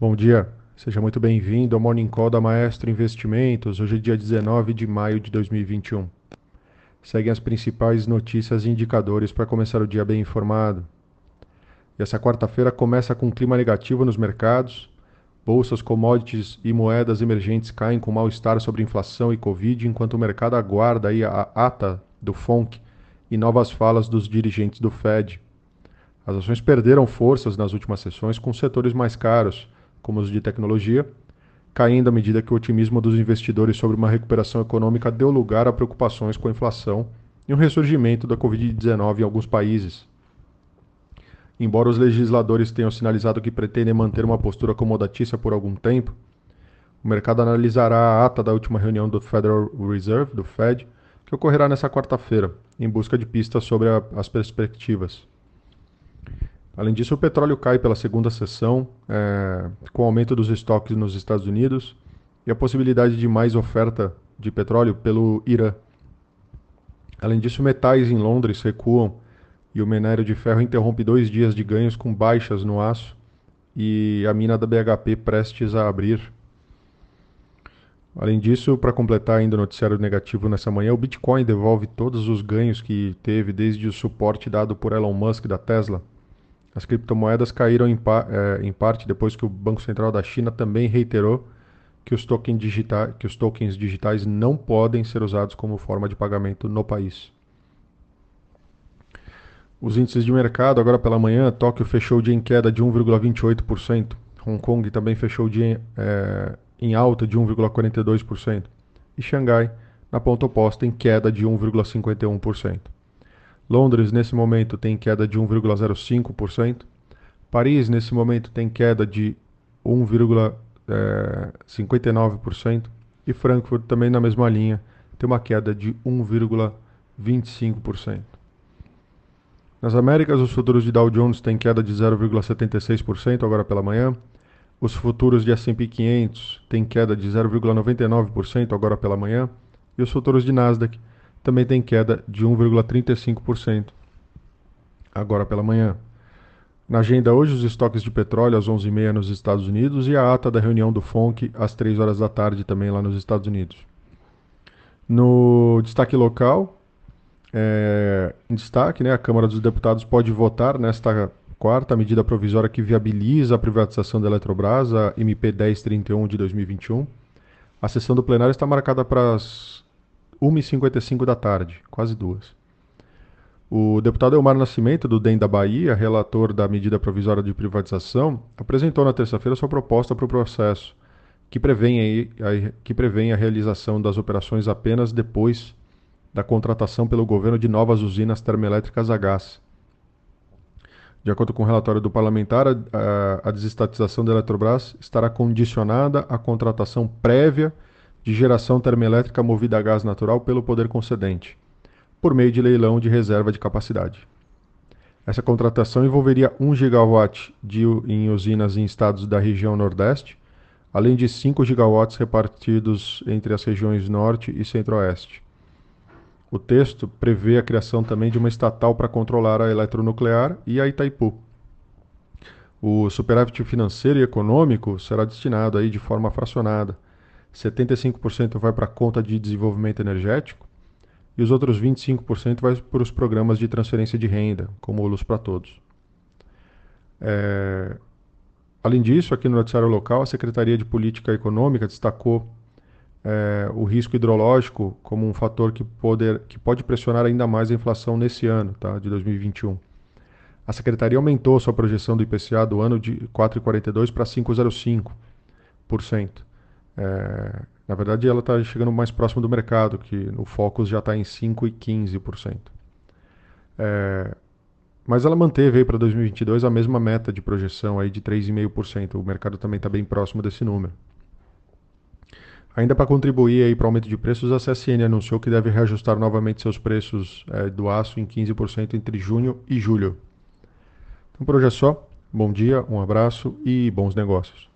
Bom dia, seja muito bem-vindo ao Morning Call da Maestro Investimentos. Hoje é dia 19 de maio de 2021. Seguem as principais notícias e indicadores para começar o dia bem informado. E essa quarta-feira começa com um clima negativo nos mercados. Bolsas, commodities e moedas emergentes caem com mal-estar sobre inflação e Covid, enquanto o mercado aguarda a ata do FONC e novas falas dos dirigentes do Fed. As ações perderam forças nas últimas sessões com setores mais caros como os de tecnologia, caindo à medida que o otimismo dos investidores sobre uma recuperação econômica deu lugar a preocupações com a inflação e um ressurgimento da Covid-19 em alguns países. Embora os legisladores tenham sinalizado que pretendem manter uma postura acomodatícia por algum tempo, o mercado analisará a ata da última reunião do Federal Reserve, do Fed, que ocorrerá nesta quarta-feira, em busca de pistas sobre a, as perspectivas. Além disso, o petróleo cai pela segunda sessão, é, com o aumento dos estoques nos Estados Unidos e a possibilidade de mais oferta de petróleo pelo Irã. Além disso, metais em Londres recuam e o minério de ferro interrompe dois dias de ganhos com baixas no aço e a mina da BHP prestes a abrir. Além disso, para completar ainda o noticiário negativo nessa manhã, o Bitcoin devolve todos os ganhos que teve desde o suporte dado por Elon Musk da Tesla as criptomoedas caíram em, pa é, em, parte depois que o Banco Central da China também reiterou que os, digita que os tokens digitais não podem ser usados como forma de pagamento no país. Os índices de mercado, agora pela manhã, Tóquio fechou o dia em queda de 1,28%. Hong Kong também fechou o dia é, em alta de 1,42%. E Xangai, na ponta oposta, em queda de 1,51%. Londres, nesse momento, tem queda de 1,05%. Paris, nesse momento, tem queda de 1,59%. E Frankfurt, também na mesma linha, tem uma queda de 1,25%. Nas Américas, os futuros de Dow Jones têm queda de 0,76% agora pela manhã. Os futuros de S&P 500 têm queda de 0,99% agora pela manhã. E os futuros de Nasdaq também tem queda de 1,35% agora pela manhã. Na agenda hoje, os estoques de petróleo às 11h30 nos Estados Unidos e a ata da reunião do FONC às 3 horas da tarde também lá nos Estados Unidos. No destaque local, é, em destaque, né, a Câmara dos Deputados pode votar nesta quarta medida provisória que viabiliza a privatização da Eletrobras, a MP 1031 de 2021. A sessão do plenário está marcada para as 1h55 da tarde, quase duas. O deputado Elmar Nascimento, do DEM da Bahia, relator da medida provisória de privatização, apresentou na terça-feira sua proposta para o processo, que prevê, a, que prevê a realização das operações apenas depois da contratação pelo governo de novas usinas termoelétricas a gás. De acordo com o relatório do parlamentar, a, a, desestatização da Eletrobras estará condicionada à contratação prévia de geração termoelétrica movida a gás natural pelo poder concedente, por meio de leilão de reserva de capacidade. Essa contratação envolveria 1 gigawatt de, em usinas em estados da região Nordeste, além de 5 gigawatts repartidos entre as regiões Norte e Centro-Oeste. O texto prevê a criação também de uma estatal para controlar a eletronuclear e a Itaipu. O superávit financeiro e econômico será destinado aí de forma fracionada 75% vai para a conta de desenvolvimento energético e os outros 25% vai para os programas de transferência de renda, como o Luz para Todos. É... Além disso, aqui no noticiário local, a Secretaria de Política Econômica destacou é, o risco hidrológico como um fator que, poder, que pode pressionar ainda mais a inflação nesse ano, tá, de 2021. A Secretaria aumentou sua projeção do IPCA do ano de 4,42% para 5,05%. É, na verdade, ela está chegando mais próximo do mercado, que o Focus já está em 5,15%. É, mas ela manteve para 2022 a mesma meta de projeção aí de 3,5%. O mercado também está bem próximo desse número. Ainda para contribuir para o aumento de preços, a CSN anunciou que deve reajustar novamente seus preços é, do aço em 15% entre junho e julho. Então por hoje é só. Bom dia, um abraço e bons negócios.